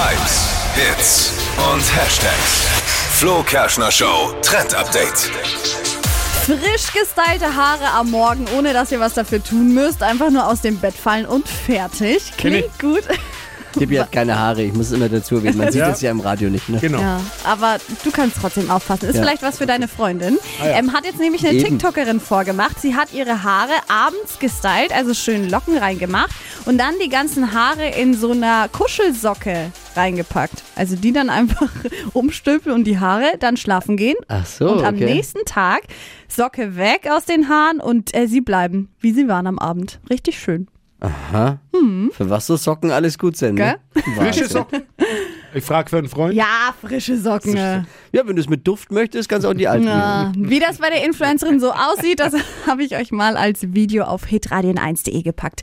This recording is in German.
Hypes, Hits und Hashtags. Flo Kerschner Show Trend Update. Frisch gestylte Haare am Morgen, ohne dass ihr was dafür tun müsst. Einfach nur aus dem Bett fallen und fertig. Klingt gut. Tippi hat keine Haare, ich muss es immer dazu erwähnen. Man sieht Ja. das ja im Radio nicht, ne? Genau. Ja, aber du kannst trotzdem aufpassen. Ist Ja. vielleicht was für deine Freundin. ähm, hat jetzt nämlich eine Eben. TikTokerin vorgemacht. Sie hat ihre Haare abends gestylt, also schön Locken reingemacht und dann die ganzen Haare in so einer Kuschelsocke reingepackt. Also die dann einfach umstülpen und die Haare dann schlafen gehen. Ach so, und am okay. nächsten Tag Socke weg aus den Haaren und äh, sie bleiben, wie sie waren am Abend. Richtig schön. Aha. Für was so Socken alles gut sind, ne? Frische. Socken. Ich frage für einen Freund. Ja, frische Socken. Ja, wenn du es mit Duft möchtest, kannst du auch die alten Ja, nehmen. wie das bei der Influencerin so aussieht, das habe ich euch mal als Video auf hitradion1.de gepackt.